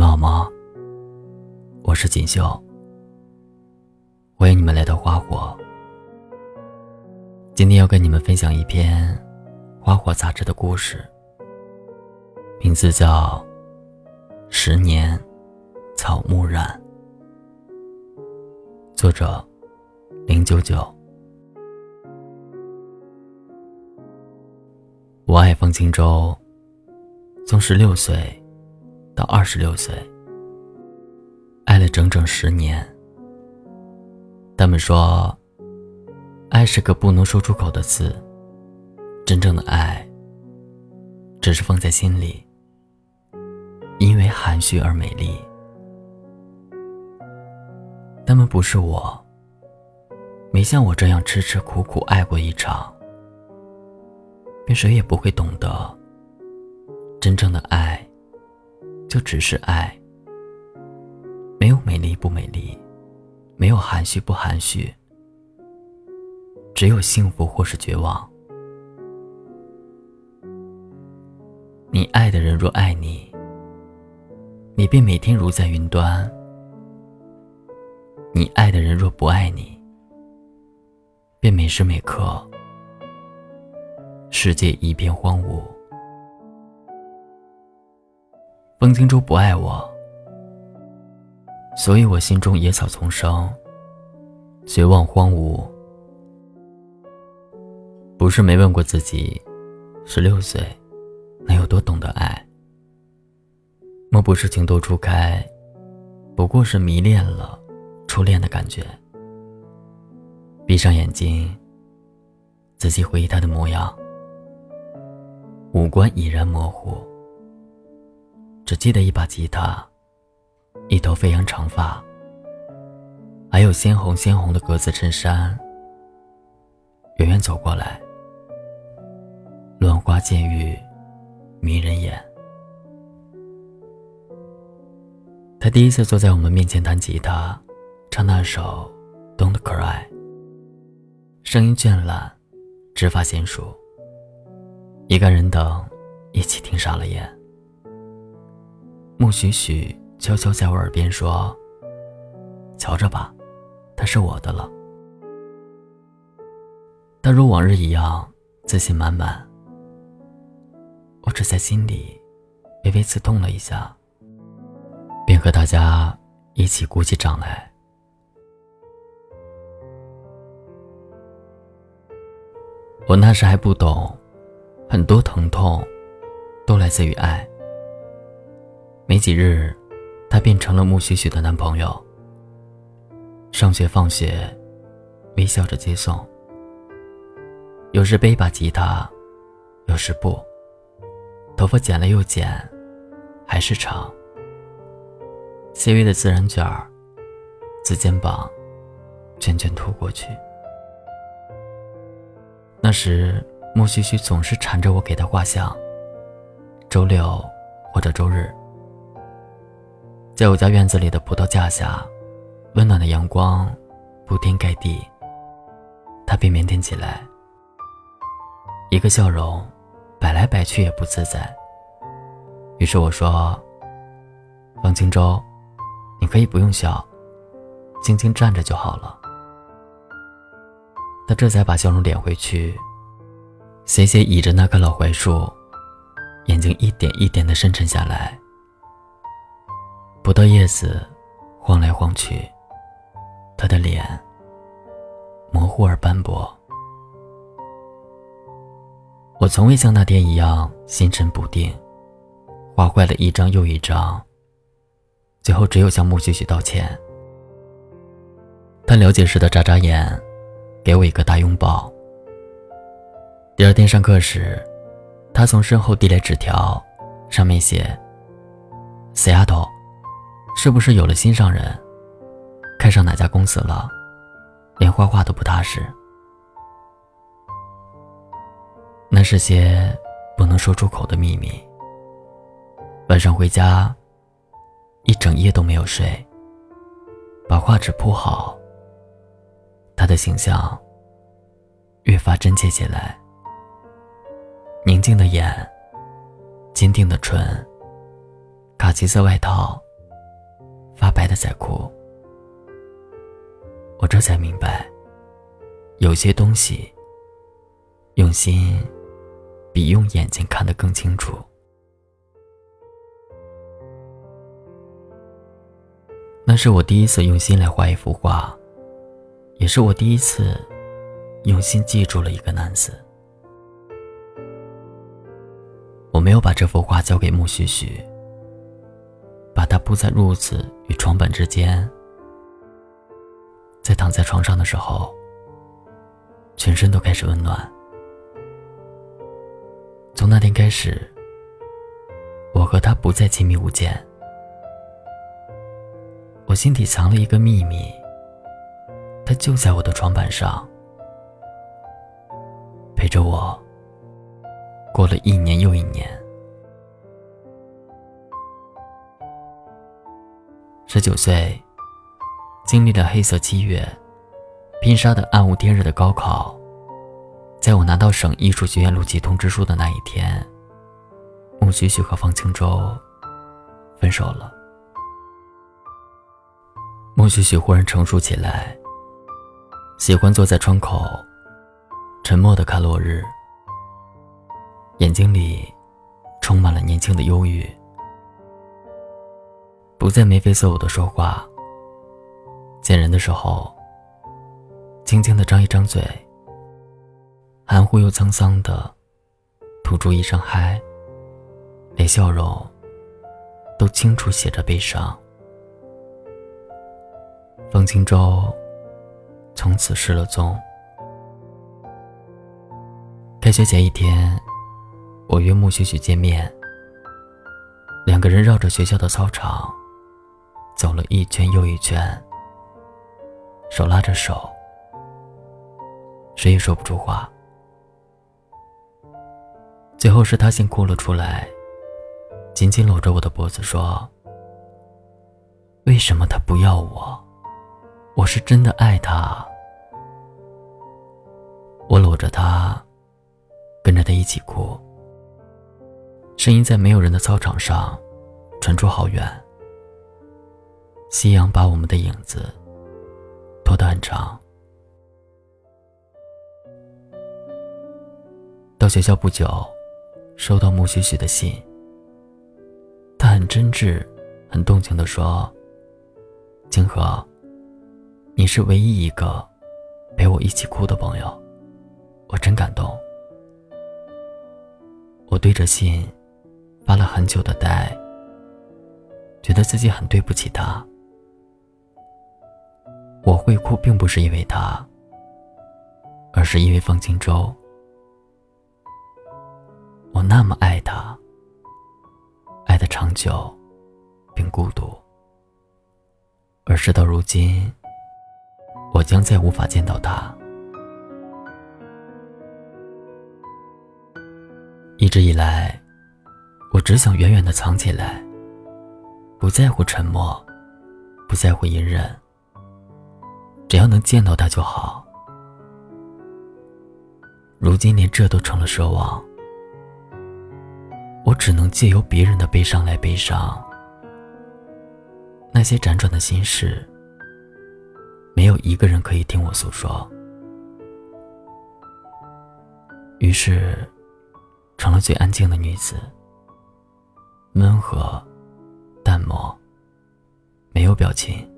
们好吗？我是锦绣，欢迎你们来到花火。今天要跟你们分享一篇《花火》杂志的故事，名字叫《十年草木染》，作者零九九。我爱方清舟，从十六岁到二十六岁，爱了整整十年。他们说，爱是个不能说出口的字，真正的爱，只是放在心里，因为含蓄而美丽。他们不是我，没像我这样吃吃苦苦爱过一场。便谁也不会懂得，真正的爱，就只是爱，没有美丽不美丽，没有含蓄不含蓄，只有幸福或是绝望。你爱的人若爱你，你便每天如在云端；你爱的人若不爱你，便每时每刻。世界一片荒芜，风清舟不爱我，所以我心中野草丛生，绝望荒芜。不是没问过自己，十六岁能有多懂得爱？莫不是情窦初开，不过是迷恋了初恋的感觉。闭上眼睛，仔细回忆他的模样。五官已然模糊，只记得一把吉他，一头飞扬长发，还有鲜红鲜红的格子衬衫。远远走过来，乱花渐欲迷人眼。他第一次坐在我们面前弹吉他，唱那首《Don't Cry》，声音倦懒，指法娴熟。一个人等，一起听傻了眼。穆许许悄悄在我耳边说：“瞧着吧，他是我的了。”他如往日一样自信满满。我只在心里微微刺痛了一下，便和大家一起鼓起掌来。我那时还不懂。很多疼痛，都来自于爱。没几日，他变成了穆许许的男朋友。上学放学，微笑着接送。有时背一把吉他，有时不。头发剪了又剪，还是长。细微的自然卷儿，自肩膀，卷卷吐过去。那时。莫须须总是缠着我给他画像。周六或者周日，在我家院子里的葡萄架下，温暖的阳光铺天盖地，他便腼腆起来，一个笑容，摆来摆去也不自在。于是我说：“方清舟，你可以不用笑，静静站着就好了。”他这才把笑容敛回去。斜斜倚着那棵老槐树，眼睛一点一点的深沉下来。葡萄叶子晃来晃去，他的脸模糊而斑驳。我从未像那天一样心神不定，画坏了一张又一张。最后只有向穆许许道歉。他了解似的眨眨眼，给我一个大拥抱。第二天上课时，他从身后递来纸条，上面写：“死丫头，是不是有了心上人？看上哪家公司了？连画画都不踏实。”那是些不能说出口的秘密。晚上回家，一整夜都没有睡，把画纸铺好。他的形象越发真切起来。宁静的眼，坚定的唇，卡其色外套发白的在哭。我这才明白，有些东西，用心比用眼睛看得更清楚。那是我第一次用心来画一幅画，也是我第一次用心记住了一个男子。我没有把这幅画交给木须须，把它铺在褥子与床板之间。在躺在床上的时候，全身都开始温暖。从那天开始，我和他不再亲密无间。我心底藏了一个秘密，他就在我的床板上，陪着我。过了一年又一年，十九岁，经历了黑色七月，拼杀的暗无天日的高考，在我拿到省艺术学院录取通知书的那一天，孟许许和方清舟分手了。孟许许忽然成熟起来，喜欢坐在窗口，沉默的看落日。眼睛里充满了年轻的忧郁，不再眉飞色舞的说话。见人的时候，轻轻的张一张嘴，含糊又沧桑的吐出一声嗨，连笑容都清楚写着悲伤。风清舟从此失了踪。开学前一天。我约木须须见面，两个人绕着学校的操场走了一圈又一圈，手拉着手，谁也说不出话。最后是他先哭了出来，紧紧搂着我的脖子说：“为什么他不要我？我是真的爱他。”我搂着他，跟着他一起哭。声音在没有人的操场上传出好远。夕阳把我们的影子拖得很长。到学校不久，收到穆许许的信。他很真挚、很动情地说：“清河，你是唯一一个陪我一起哭的朋友，我真感动。”我对着信。发了很久的呆，觉得自己很对不起他。我会哭，并不是因为他，而是因为方清舟。我那么爱他，爱的长久，并孤独。而事到如今，我将再无法见到他。一直以来。我只想远远的藏起来，不在乎沉默，不在乎隐忍，只要能见到他就好。如今连这都成了奢望，我只能借由别人的悲伤来悲伤。那些辗转的心事，没有一个人可以听我诉说，于是，成了最安静的女子。温和、淡漠，没有表情。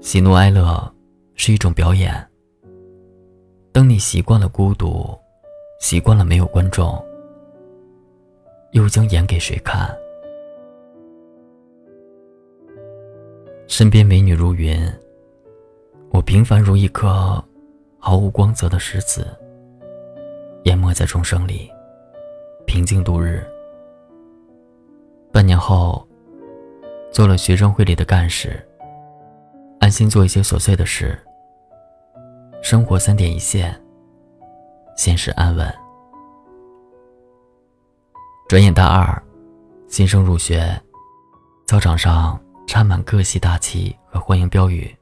喜怒哀乐是一种表演。当你习惯了孤独，习惯了没有观众，又将演给谁看？身边美女如云，我平凡如一颗毫无光泽的石子，淹没在众生里。平静度日。半年后，做了学生会里的干事，安心做一些琐碎的事。生活三点一线，现实安稳。转眼大二，新生入学，操场上插满各系大旗和欢迎标语，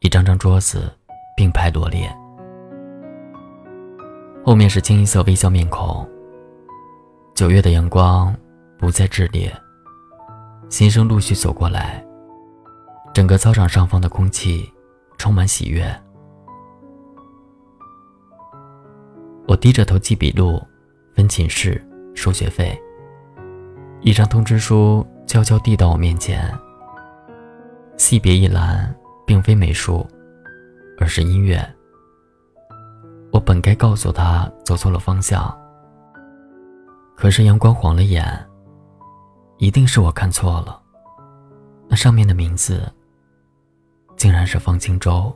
一张张桌子并排罗列，后面是清一色微笑面孔。九月的阳光不再炽烈，新生陆续走过来，整个操场上方的空气充满喜悦。我低着头记笔录，分寝室收学费。一张通知书悄悄递到我面前。系别一栏并非美术，而是音乐。我本该告诉他走错了方向，可是阳光晃了眼。一定是我看错了，那上面的名字竟然是方清舟。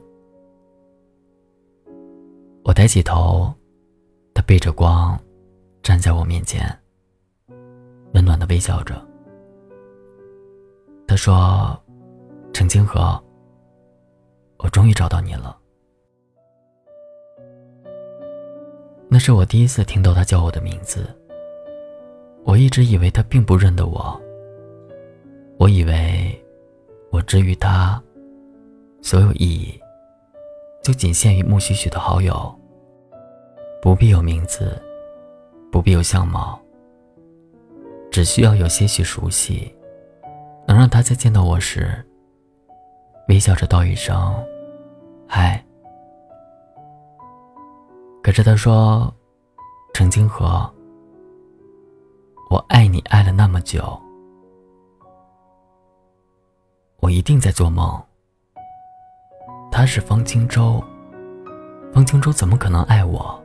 我抬起头，他背着光站在我面前，温暖的微笑着。他说：“陈清河，我终于找到你了。”那是我第一次听到他叫我的名字。我一直以为他并不认得我。我以为，我之于他，所有意义，就仅限于木须须的好友。不必有名字，不必有相貌，只需要有些许熟悉，能让他在见到我时，微笑着道一声“嗨”。可是他说：“陈清河。”我爱你，爱了那么久，我一定在做梦。他是方清舟，方清舟怎么可能爱我？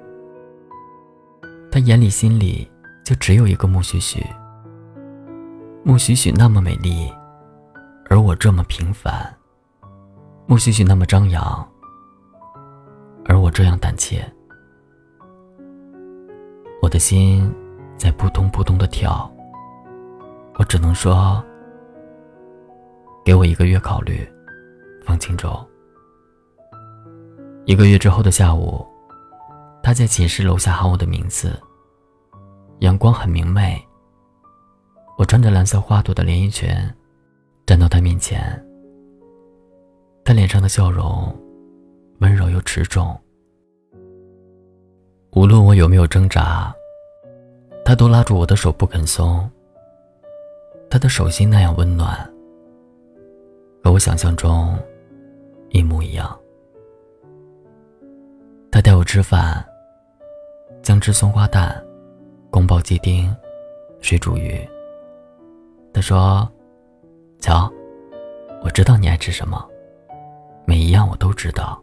他眼里心里就只有一个穆许许。穆许许那么美丽，而我这么平凡；穆许许那么张扬，而我这样胆怯。我的心。在扑通扑通的跳。我只能说，给我一个月考虑，方清舟。一个月之后的下午，他在寝室楼下喊我的名字。阳光很明媚。我穿着蓝色花朵的连衣裙，站到他面前。他脸上的笑容，温柔又持重。无论我有没有挣扎。他都拉住我的手不肯松。他的手心那样温暖，和我想象中一模一样。带我吃饭，姜汁松花蛋、宫保鸡丁、水煮鱼。他说：“瞧，我知道你爱吃什么，每一样我都知道。”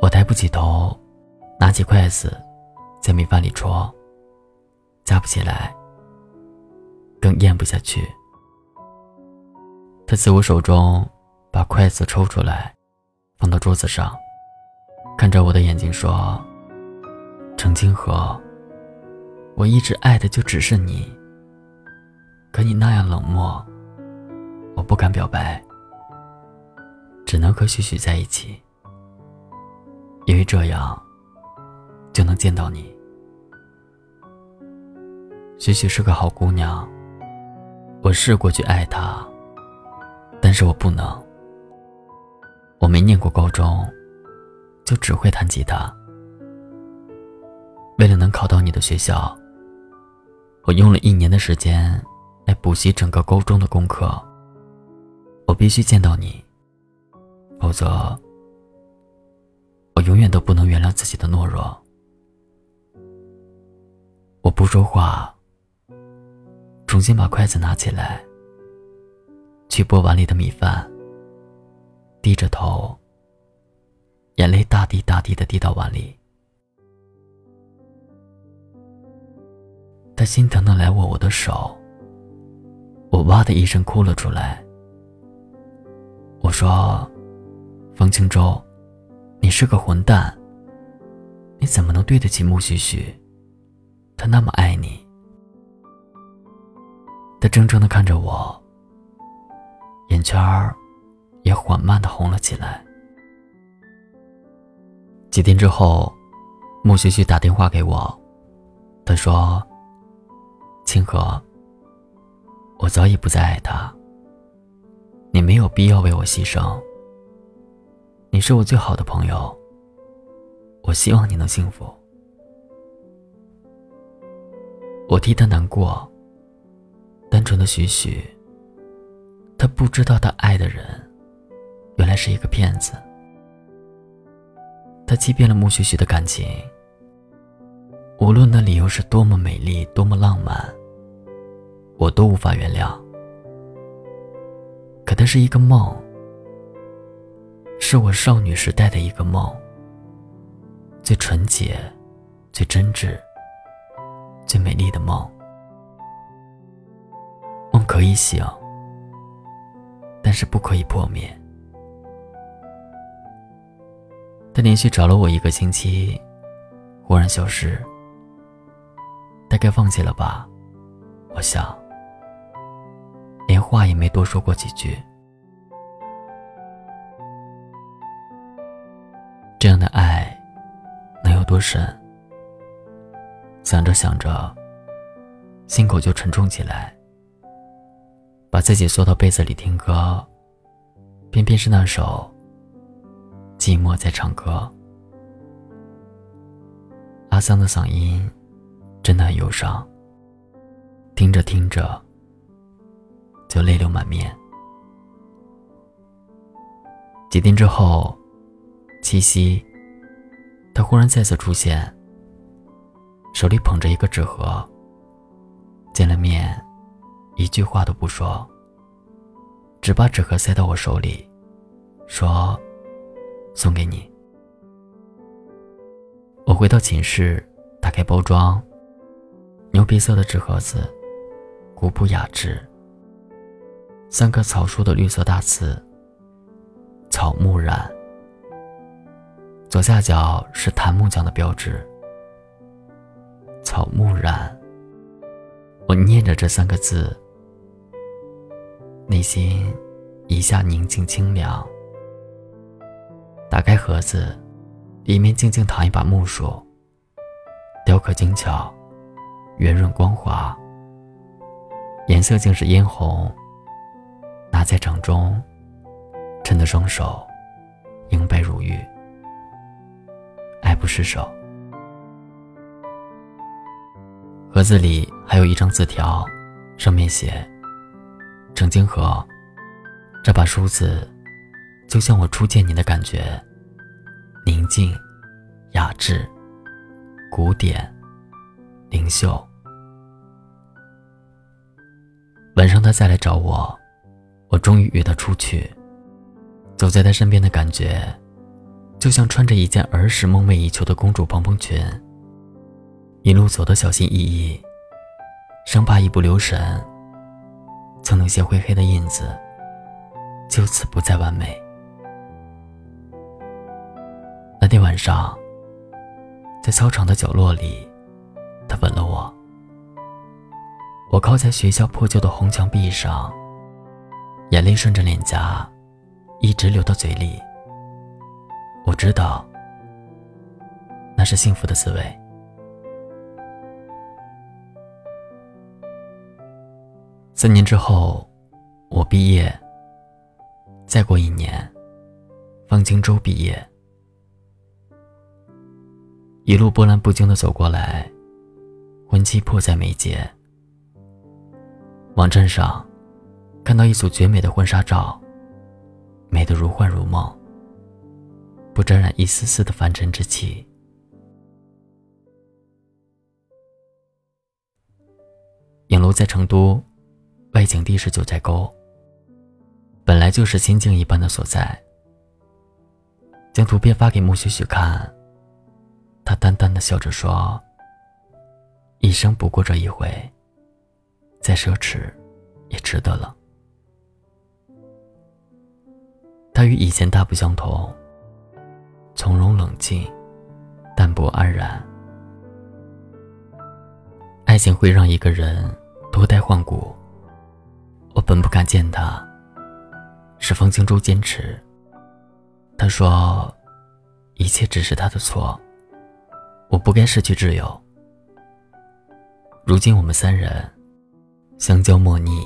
我抬不起头，拿起筷子。在米饭里戳，夹不起来，更咽不下去。他自我手中把筷子抽出来，放到桌子上，看着我的眼睛说：“程清河，我一直爱的就只是你。可你那样冷漠，我不敢表白，只能和许许在一起，因为这样就能见到你。”许许是个好姑娘，我试过去爱她，但是我不能。我没念过高中，就只会弹吉他。为了能考到你的学校，我用了一年的时间来补习整个高中的功课。我必须见到你，否则我永远都不能原谅自己的懦弱。我不说话。重新把筷子拿起来，去拨碗里的米饭。低着头，眼泪大滴大滴的滴到碗里。他心疼的来握我的手，我哇的一声哭了出来。我说：“方清舟，你是个混蛋。你怎么能对得起穆许许？他那么爱你。”他怔怔的看着我，眼圈儿也缓慢的红了起来。几天之后，穆徐徐打电话给我，他说：“清河，我早已不再爱他。你没有必要为我牺牲。你是我最好的朋友，我希望你能幸福。”我替他难过。单纯的许许。他不知道他爱的人，原来是一个骗子。他欺骗了穆许许的感情，无论那理由是多么美丽、多么浪漫，我都无法原谅。可它是一个梦，是我少女时代的一个梦，最纯洁、最真挚、最美丽的梦。梦可以醒，但是不可以破灭。他连续找了我一个星期，忽然消失。大概忘记了吧，我想。连话也没多说过几句。这样的爱能有多深？想着想着，心口就沉重起来。把自己缩到被子里听歌，偏偏是那首《寂寞在唱歌》。阿桑的嗓音真的很忧伤，听着听着就泪流满面。几天之后，七夕，他忽然再次出现，手里捧着一个纸盒。见了面。一句话都不说，只把纸盒塞到我手里，说：“送给你。”我回到寝室，打开包装，牛皮色的纸盒子，古朴雅致。三棵草树的绿色大字：“草木染”。左下角是檀木匠的标志：“草木染”。我念着这三个字。内心一下宁静清凉。打开盒子，里面静静躺一把木梳，雕刻精巧，圆润光滑，颜色竟是嫣红。拿在掌中，衬得双手莹白如玉。爱不释手。盒子里还有一张字条，上面写。程金河，这把梳子，就像我初见你的感觉，宁静、雅致、古典、灵秀。晚上他再来找我，我终于约他出去。走在他身边的感觉，就像穿着一件儿时梦寐以求的公主蓬蓬裙。一路走得小心翼翼，生怕一不留神。曾那些灰黑的印子，就此不再完美。那天晚上，在操场的角落里，他吻了我。我靠在学校破旧的红墙壁上，眼泪顺着脸颊，一直流到嘴里。我知道，那是幸福的滋味。三年之后，我毕业。再过一年，方清舟毕业。一路波澜不惊的走过来，婚期迫在眉睫。网站上看到一组绝美的婚纱照，美得如幻如梦，不沾染一丝丝的凡尘之气。影楼在成都。外景地是九寨沟，本来就是仙境一般的所在。将图片发给穆许许看，他淡淡的笑着说：“一生不过这一回，再奢侈也值得了。”他与以前大不相同，从容冷静，淡泊安然。爱情会让一个人脱胎换骨。我本不敢见他，是方清舟坚持。他说，一切只是他的错，我不该失去挚友。如今我们三人相交莫逆，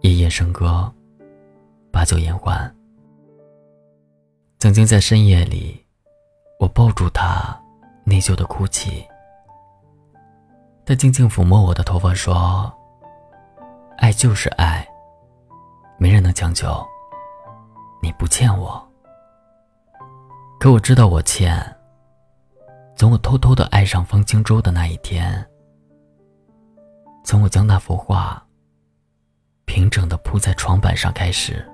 夜夜笙歌，把酒言欢。曾经在深夜里，我抱住他，内疚的哭泣。他静静抚摸我的头发，说。爱就是爱，没人能强求。你不欠我，可我知道我欠。从我偷偷的爱上方清舟的那一天，从我将那幅画平整的铺在床板上开始，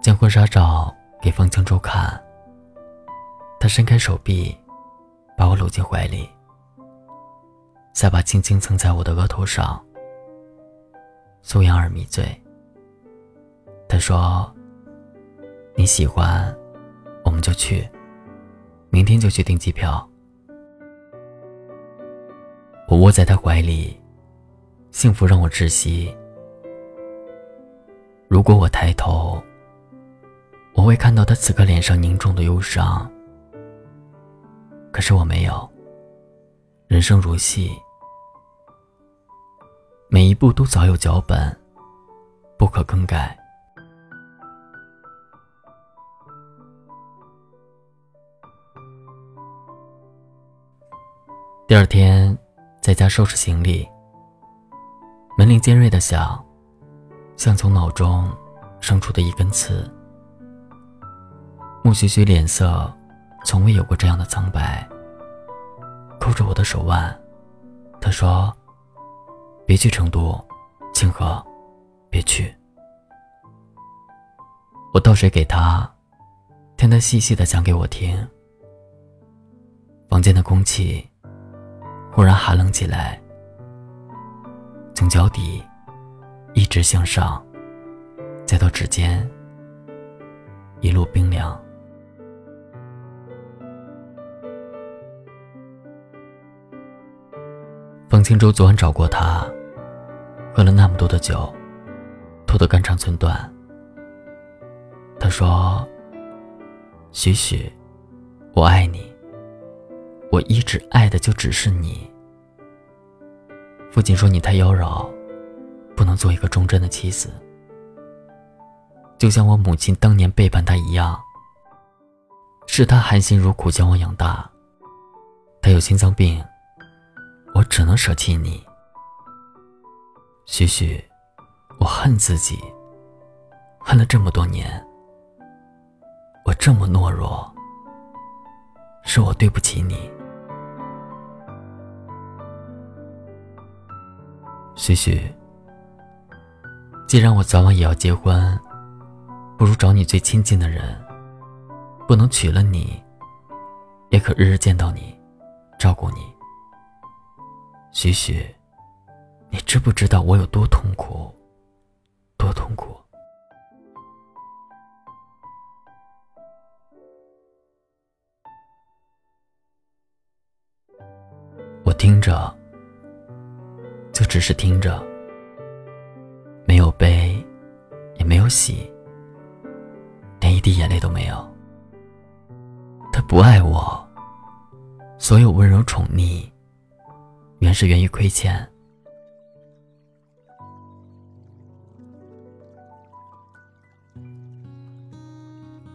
将婚纱照给方清舟看，他伸开手臂，把我搂进怀里。下巴轻轻蹭在我的额头上，苏阳耳迷醉。他说：“你喜欢，我们就去，明天就去订机票。”我窝在他怀里，幸福让我窒息。如果我抬头，我会看到他此刻脸上凝重的忧伤。可是我没有。人生如戏。每一步都早有脚本，不可更改。第二天，在家收拾行李，门铃尖锐的响，像从脑中生出的一根刺。穆徐徐脸色从未有过这样的苍白，扣着我的手腕，他说。别去成都，清河，别去。我倒水给他，听他细细的讲给我听。房间的空气忽然寒冷起来，从脚底一直向上，再到指尖，一路冰凉。方清舟昨晚找过他。喝了那么多的酒，吐得肝肠寸断。他说：“许许，我爱你，我一直爱的就只是你。”父亲说：“你太妖娆，不能做一个忠贞的妻子。”就像我母亲当年背叛他一样，是他含辛茹苦将我养大。他有心脏病，我只能舍弃你。许许，我恨自己，恨了这么多年。我这么懦弱，是我对不起你。许许，既然我早晚也要结婚，不如找你最亲近的人，不能娶了你，也可日日见到你，照顾你。许许。你知不知道我有多痛苦？多痛苦！我听着，只是听着，没有悲，也没有喜，连一滴眼泪都没有。他不爱我，所有温柔宠溺，原是源于亏欠。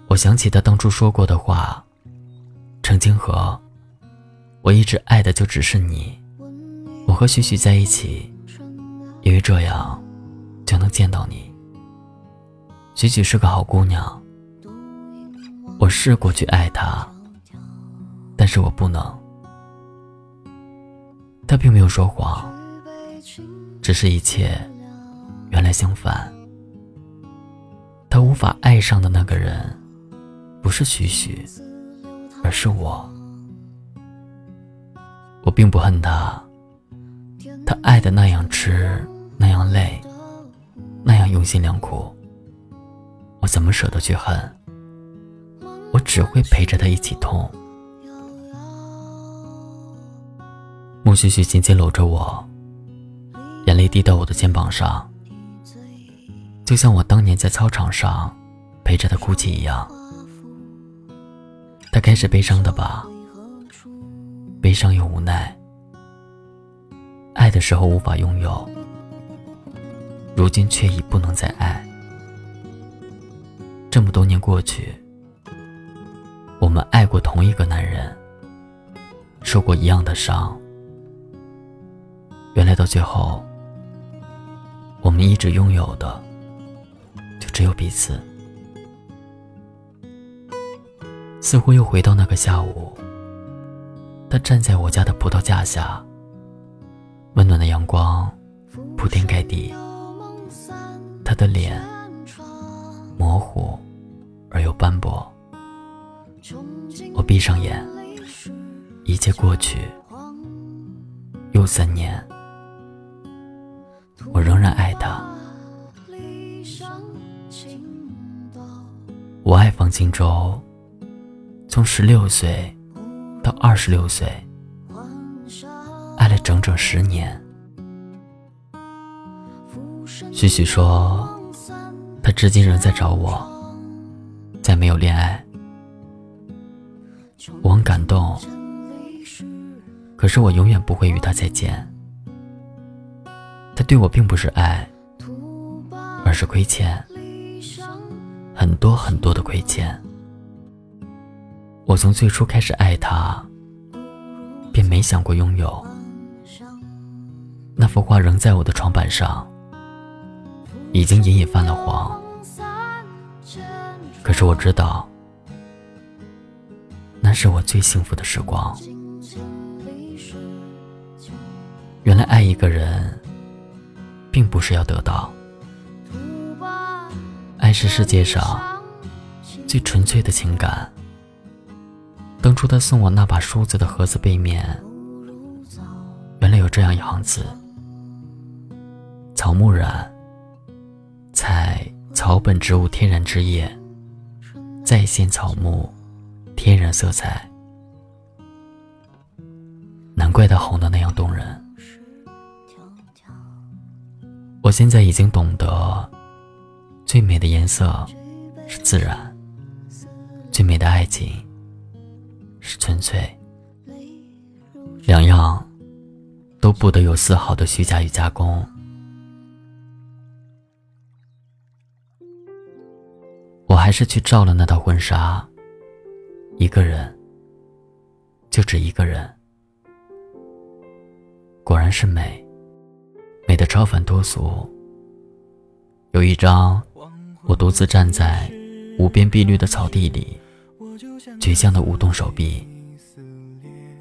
我想起他当初说过的话：“程清河，我一直爱的就只是你。我和许许在一起，因为这样就能见到你。许许是个好姑娘，我试过去爱她，但是我不能。他并没有说谎，只是一切原来相反。他无法爱上的那个人。”不是许许，而是我。我并不恨他，他爱的那样痴，那样累，那样用心良苦。我怎么舍得去恨？我只会陪着他一起痛。穆许许紧紧搂着我，眼泪滴到我的肩膀上，就像我当年在操场上陪着他哭泣一样。他开始悲伤的吧，悲伤又无奈。爱的时候无法拥有，如今却已不能再爱。这么多年过去，我们爱过同一个男人，受过一样的伤，原来到最后，我们一直拥有的就只有彼此。似乎又回到那个下午，他站在我家的葡萄架下，温暖的阳光铺天盖地，他的脸模糊而又斑驳。我闭上眼，一切过去，又三年。我仍然爱他。我爱方清舟，从十六岁到二十六岁，爱了整整十年。许许说，他至今仍在找我，再没有恋爱。我很感动，可是我永远不会与他再见。他对我并不是爱，而是亏欠，很多很多的亏欠。我从最初开始爱他，便没想过拥有。那幅画仍在我的床板上，已经隐隐泛了黄。可是我知道，那是我最幸福的时光。原来爱一个人。并不是要得到，爱是世界上最纯粹的情感。当初他送我那把梳子的盒子背面，原来有这样一行字：草木染，采草本植物天然之叶，再现草木天然色彩。难怪它红的那样动人。我现在已经懂得，最美的颜色是自然，最美的爱情是纯粹，两样都不得有丝毫的虚假与加工。我还是去照了那套婚纱，一个人，就只一个人，果然是美。美的超凡脱俗。有一张，我独自站在无边碧绿的草地里，倔强的舞动手臂，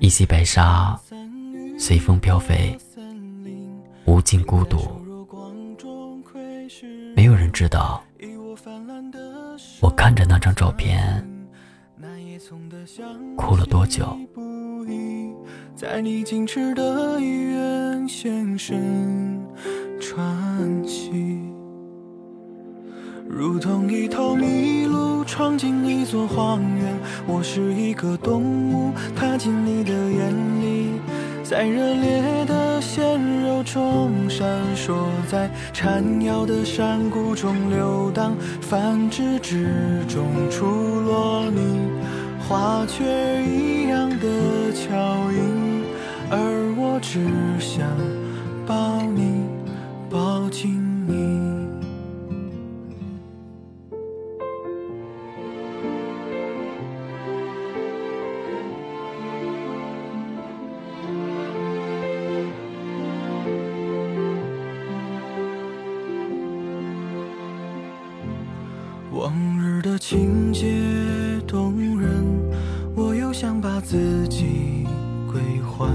一袭白纱随风飘飞，无尽孤独。没有人知道，我看着那张照片，哭了多久。在你矜持的医院现身传奇，如同一头麋鹿闯进一座荒原。我是一个动物，踏进你的眼里，在热烈的鲜肉中闪烁，在缠腰的山谷中流荡，繁殖之中出落你花雀一样的巧音。而我只想抱你，想把自己。归还，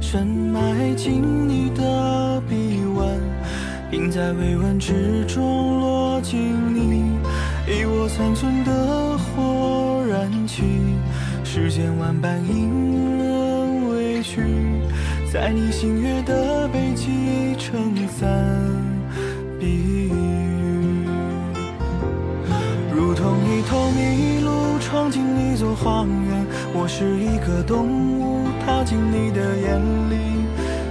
深埋进你的臂弯，并在微温之中落进你一窝残存的火燃起，世间万般隐忍委屈，在你星月的背脊撑伞避雨，如同一头麋鹿闯进一座荒原，我是一个动物。踏进你的眼里，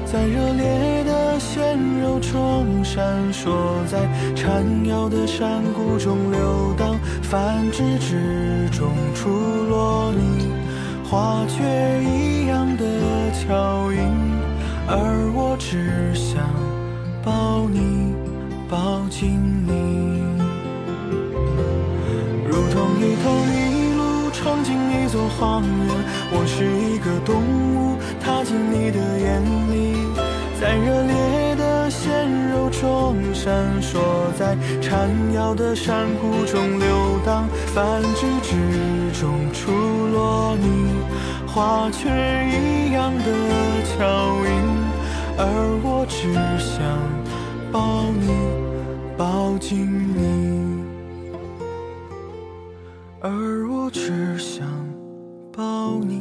在热烈的鲜肉中闪烁，在缠腰的山谷中流荡，繁殖之中出落你花雀一样的巧音，而我只想抱你，抱紧你，如同一头荒原，我是一个动物。踏进你的眼里，在热烈的鲜肉中闪烁，在缠绕的山谷中流荡，繁殖之中出落你花雀一样的脚印，而我只想抱你，抱紧你，而我只抱你。